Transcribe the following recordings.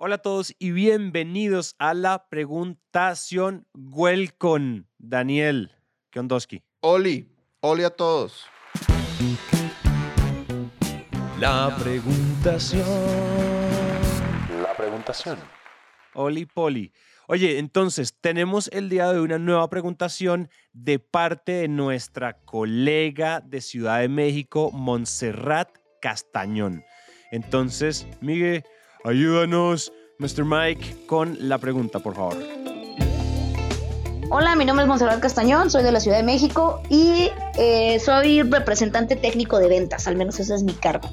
Hola a todos y bienvenidos a la preguntación Welcome, Daniel Kiondoski. Oli, Oli a todos. La preguntación. La preguntación. Oli Poli. Oye, entonces tenemos el día de hoy una nueva preguntación de parte de nuestra colega de Ciudad de México, Montserrat Castañón. Entonces, Miguel, ayúdanos, Mr. Mike, con la pregunta, por favor. Hola, mi nombre es Montserrat Castañón, soy de la Ciudad de México y eh, soy representante técnico de ventas, al menos ese es mi cargo.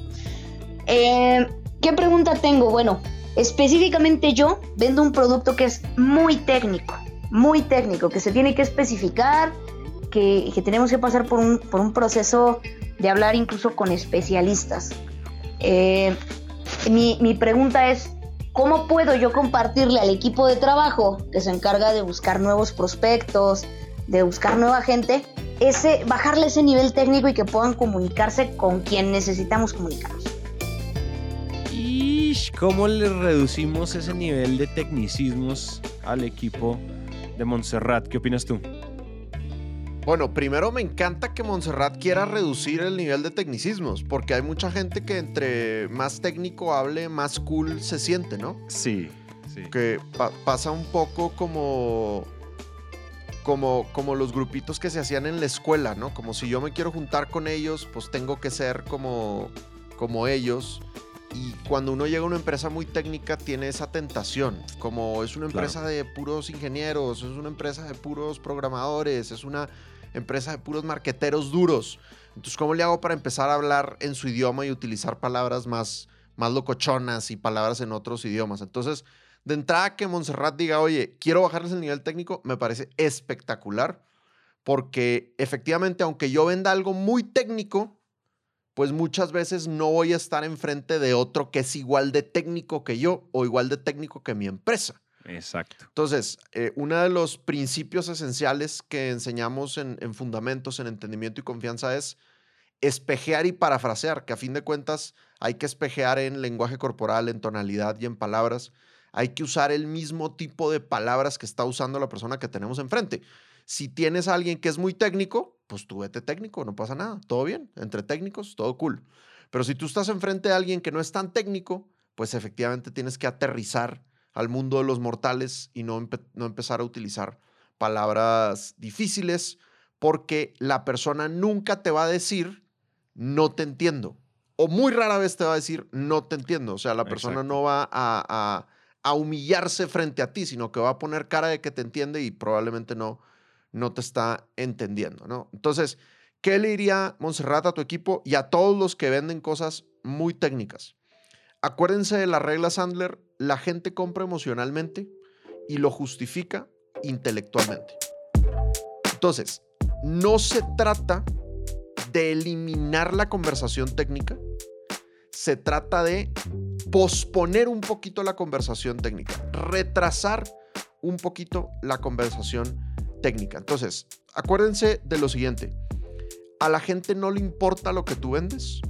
Eh, ¿Qué pregunta tengo? Bueno, específicamente yo vendo un producto que es muy técnico, muy técnico, que se tiene que especificar, que, que tenemos que pasar por un, por un, proceso de hablar incluso con especialistas. Eh, mi, mi pregunta es, ¿cómo puedo yo compartirle al equipo de trabajo que se encarga de buscar nuevos prospectos, de buscar nueva gente, ese, bajarle ese nivel técnico y que puedan comunicarse con quien necesitamos comunicarnos? ¿Y cómo le reducimos ese nivel de tecnicismos al equipo de Montserrat? ¿Qué opinas tú? Bueno, primero me encanta que Montserrat quiera reducir el nivel de tecnicismos, porque hay mucha gente que entre más técnico hable, más cool se siente, ¿no? Sí, sí. Que pa pasa un poco como, como, como los grupitos que se hacían en la escuela, ¿no? Como si yo me quiero juntar con ellos, pues tengo que ser como, como ellos. Y cuando uno llega a una empresa muy técnica, tiene esa tentación. Como es una empresa claro. de puros ingenieros, es una empresa de puros programadores, es una empresa de puros marqueteros duros. Entonces, ¿cómo le hago para empezar a hablar en su idioma y utilizar palabras más, más locochonas y palabras en otros idiomas? Entonces, de entrada que Montserrat diga, oye, quiero bajarles el nivel técnico, me parece espectacular, porque efectivamente, aunque yo venda algo muy técnico, pues muchas veces no voy a estar enfrente de otro que es igual de técnico que yo o igual de técnico que mi empresa. Exacto. Entonces, eh, uno de los principios esenciales que enseñamos en, en, fundamentos, en entendimiento y confianza es espejear y parafrasear, que a fin de cuentas hay que espejear en lenguaje corporal, en tonalidad y en palabras. Hay que usar el mismo tipo de palabras que está usando la persona que tenemos enfrente. Si tienes a alguien que es muy técnico, pues tú vete técnico, no pasa nada, todo bien. Entre técnicos, todo cool. Pero si tú estás enfrente de alguien que no es tan técnico, pues efectivamente tienes que aterrizar al mundo de los mortales y no, empe no, empezar a utilizar palabras difíciles porque la persona nunca te va a decir no te entiendo. O muy rara vez te va a decir no te entiendo. O sea, la persona Exacto. no va a, a, a, humillarse frente a ti, sino que va a poner cara de que te entiende y probablemente no, no te está entendiendo, ¿no? Entonces, ¿qué le diría Montserrat a tu equipo y a todos los que venden cosas muy técnicas? Acuérdense de la regla Sandler, la gente compra emocionalmente y lo justifica intelectualmente. Entonces, no se trata de eliminar la conversación técnica, se trata de posponer un poquito la conversación técnica, retrasar un poquito la conversación técnica. Entonces, acuérdense de lo siguiente, a la gente no le importa lo que tú vendes,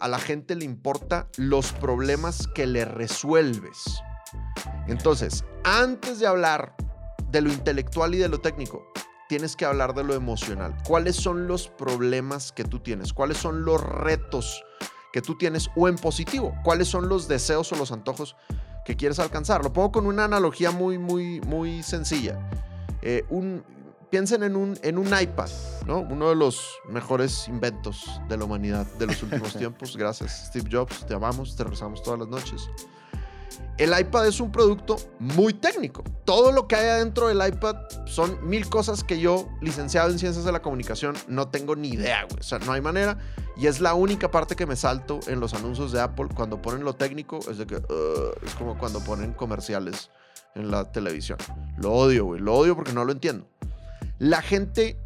a la gente le importa los problemas que le resuelves. Entonces, antes de hablar de lo intelectual y de lo técnico, tienes que hablar de lo emocional. ¿Cuáles son los problemas que tú tienes? ¿Cuáles son los retos que tú tienes? O en positivo, ¿cuáles son los deseos o los antojos que quieres alcanzar? Lo pongo con una analogía muy, muy, muy sencilla. Eh, un, piensen en un, en un iPad, ¿no? Uno de los mejores inventos de la humanidad de los últimos tiempos. Gracias, Steve Jobs. Te amamos, te rezamos todas las noches. El iPad es un producto muy técnico. Todo lo que hay adentro del iPad son mil cosas que yo, licenciado en ciencias de la comunicación, no tengo ni idea, güey. O sea, no hay manera. Y es la única parte que me salto en los anuncios de Apple cuando ponen lo técnico. Es de que uh, es como cuando ponen comerciales en la televisión. Lo odio, güey. Lo odio porque no lo entiendo la gente,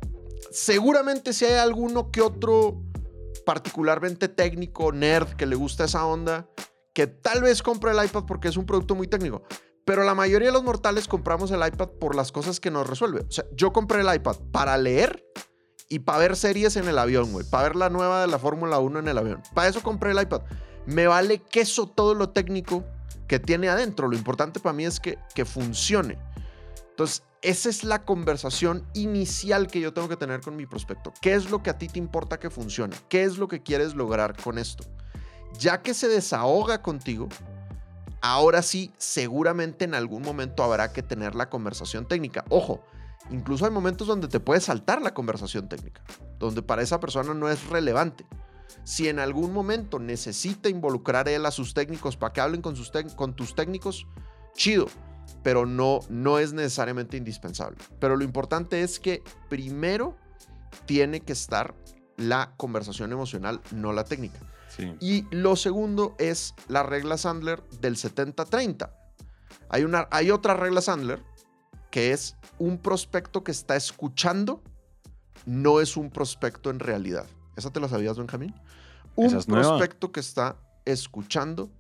seguramente si hay alguno que otro particularmente técnico, nerd, que le gusta esa onda, que tal vez compre el iPad porque es un producto muy técnico. Pero la mayoría de los mortales compramos el iPad por las cosas que nos resuelve. O sea, yo compré el iPad para leer y para ver series en el avión, güey. Para ver la nueva de la Fórmula 1 en el avión. Para eso compré el iPad. Me vale queso todo lo técnico que tiene adentro. Lo importante para mí es que, que funcione. Entonces, esa es la conversación inicial que yo tengo que tener con mi prospecto. ¿Qué es lo que a ti te importa que funcione? ¿Qué es lo que quieres lograr con esto? Ya que se desahoga contigo, ahora sí, seguramente en algún momento habrá que tener la conversación técnica. Ojo, incluso hay momentos donde te puede saltar la conversación técnica, donde para esa persona no es relevante. Si en algún momento necesita involucrar él a sus técnicos para que hablen con, sus con tus técnicos, chido, pero no, no es necesariamente indispensable. Pero lo importante es que primero tiene que estar la conversación emocional, no la técnica. Y lo segundo es la regla Sandler del 70-30. Hay, una, hay otra regla Sandler que es un prospecto que está escuchando no es un prospecto en realidad. ¿Esa te la sabías, Benjamín? Un prospecto que está escuchando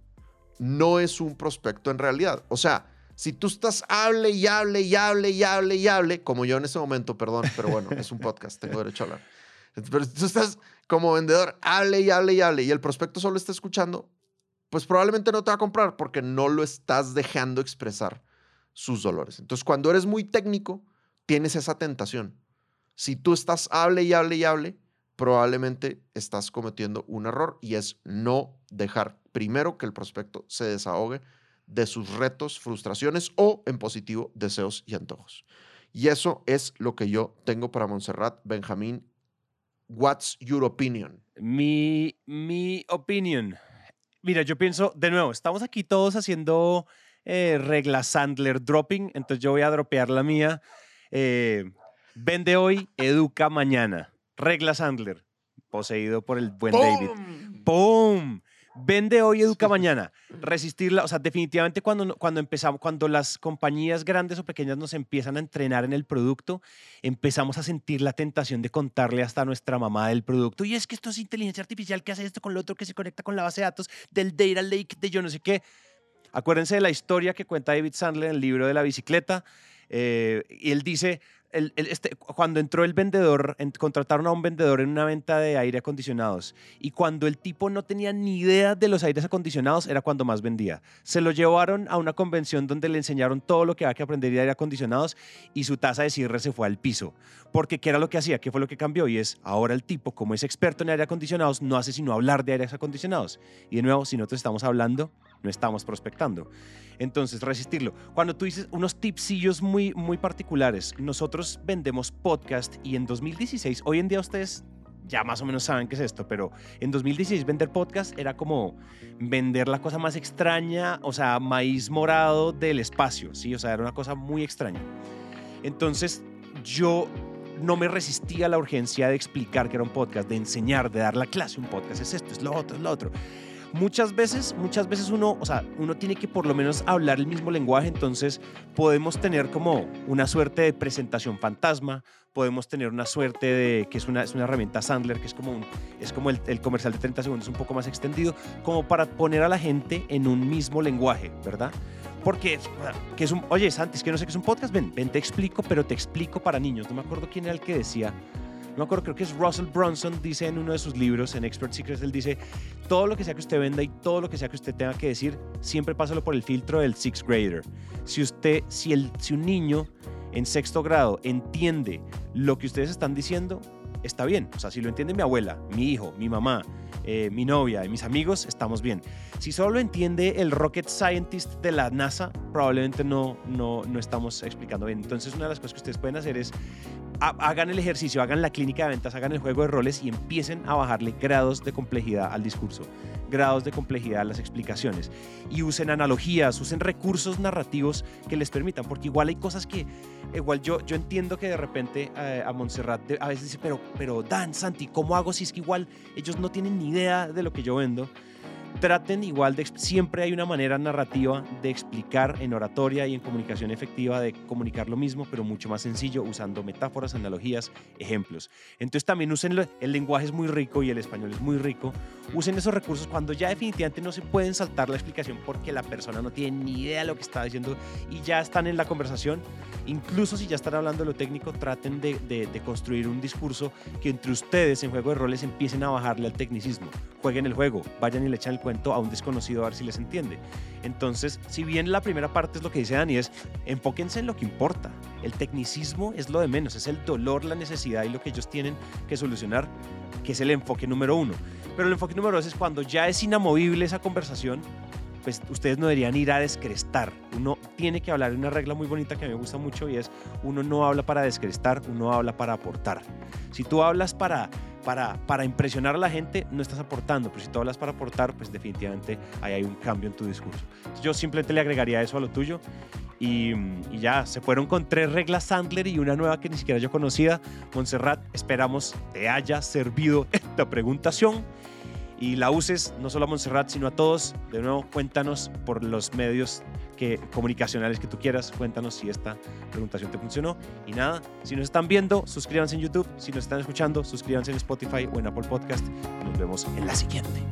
no es un prospecto en realidad. O sea, si tú estás hable y hable y hable y hable y hable, como yo en ese momento, perdón, pero bueno, es un podcast, tengo derecho a hablar. Pero tú estás como vendedor, hable y hable y hable, y el prospecto solo está escuchando, pues probablemente no te va a comprar porque no lo estás dejando expresar sus dolores. Entonces, cuando eres muy técnico, tienes esa tentación. Si tú estás hable y hable y hable, probablemente estás cometiendo un error y es no dejar primero que el prospecto se desahogue de sus retos, frustraciones o, en positivo, deseos y antojos. Y eso es lo que yo tengo para Montserrat Benjamín What's your opinion? Mi, mi opinion. Mira, yo pienso, de nuevo, estamos aquí todos haciendo eh, regla Sandler dropping, entonces yo voy a dropear la mía. Eh, vende hoy, educa mañana. Regla Sandler, poseído por el buen David. ¡Pum! Vende hoy, educa mañana. Resistirla, o sea, definitivamente cuando, cuando empezamos, cuando las compañías grandes o pequeñas nos empiezan a entrenar en el producto, empezamos a sentir la tentación de contarle hasta a nuestra mamá del producto. Y es que esto es inteligencia artificial que hace esto con lo otro, que se conecta con la base de datos del data lake, de yo no sé qué. Acuérdense de la historia que cuenta David Sandler en el libro de la bicicleta. Eh, y él dice, este, cuando entró el vendedor, contrataron a un vendedor en una venta de aire acondicionados y cuando el tipo no tenía ni idea de los aires acondicionados era cuando más vendía. Se lo llevaron a una convención donde le enseñaron todo lo que había que aprender de aire acondicionados y su tasa de cierre se fue al piso. Porque ¿qué era lo que hacía? ¿Qué fue lo que cambió? Y es, ahora el tipo, como es experto en aire acondicionados, no hace sino hablar de aires acondicionados. Y de nuevo, si nosotros estamos hablando, no estamos prospectando. Entonces, resistirlo. Cuando tú dices unos tipsillos muy, muy particulares, nosotros vendemos podcast y en 2016, hoy en día ustedes ya más o menos saben qué es esto, pero en 2016 vender podcast era como vender la cosa más extraña, o sea, maíz morado del espacio, ¿sí? O sea, era una cosa muy extraña. Entonces, yo no me resistía a la urgencia de explicar que era un podcast, de enseñar, de dar la clase, un podcast es esto, es lo otro, es lo otro muchas veces, muchas veces uno, o sea, uno tiene que por lo menos hablar el mismo lenguaje, entonces podemos tener como una suerte de presentación fantasma, podemos tener una suerte de, que es una, es una herramienta Sandler, que es como, un, es como el, comercial de 30 segundos, un poco más extendido, como para poner a la gente en un mismo lenguaje, ¿verdad? Porque, que es oye, Santi, es que no sé qué es un podcast, ven, ven, te explico, pero te explico para niños. No me acuerdo quién era el que decía, no me acuerdo, creo que es Russell Brunson, dice en uno de sus libros, en Expert Secrets, él dice, todo lo que sea que usted venda y todo lo que sea que usted tenga que decir, siempre pásalo por el filtro del sixth grader. Si usted, si, el, si un niño en sexto grado entiende lo que ustedes están diciendo, está bien. O sea, si lo entiende mi abuela, mi hijo, mi mamá, eh, mi novia y mis amigos, estamos bien. Si solo lo entiende el rocket scientist de la NASA, probablemente no, no, no estamos explicando bien. Entonces, una de las cosas que ustedes pueden hacer es hagan el ejercicio, hagan la clínica de ventas, hagan el juego de roles y empiecen a bajarle grados de complejidad al discurso, grados de complejidad a las explicaciones y usen analogías, usen recursos narrativos que les permitan, porque igual hay cosas que, igual yo, yo entiendo que de repente eh, a Montserrat a veces dice, pero, pero Dan, Santi, ¿cómo hago si es que igual ellos no tienen ni idea de lo que yo vendo? Traten igual de siempre hay una manera narrativa de explicar en oratoria y en comunicación efectiva de comunicar lo mismo, pero mucho más sencillo usando metáforas, analogías, ejemplos. Entonces también usen el lenguaje es muy rico y el español es muy rico. Usen esos recursos cuando ya definitivamente no se pueden saltar la explicación porque la persona no tiene ni idea de lo que está diciendo y ya están en la conversación. Incluso si ya están hablando de lo técnico, traten de, construir un discurso que entre ustedes en juego de roles empiecen a bajarle al tecnicismo. Jueguen el juego, vayan y le echan el cuento a un desconocido a ver si les entiende. Entonces, si bien la primera parte es lo que dice Dani, es enfóquense en lo que importa. El tecnicismo es lo de menos, es el dolor, la necesidad y lo que ellos tienen que solucionar, que es el enfoque número uno. Pero el enfoque número dos es cuando ya es inamovible esa conversación, pues ustedes no deberían ir a descrestar. Uno tiene que hablar de una regla muy bonita que a mí me gusta mucho y es uno no habla para descrestar, uno habla para aportar. Si tú hablas para, para, para impresionar a la gente, no estás aportando, pero si tú hablas para aportar, pues definitivamente ahí hay un cambio en tu discurso. Yo simplemente le agregaría eso a lo tuyo y, y, ya se fueron con tres reglas Sandler y una nueva que ni siquiera yo conocía. Montserrat, esperamos te haya servido esta preguntación y la uses no solo a Montserrat, sino a todos. De nuevo, cuéntanos por los medios que, comunicacionales que tú quieras, cuéntanos si esta preguntación te funcionó. Y nada, si nos están viendo, suscríbanse en YouTube. Si nos están escuchando, suscríbanse en Spotify o en Apple Podcast. Nos vemos en la siguiente.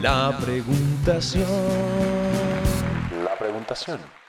La preguntación. La preguntación.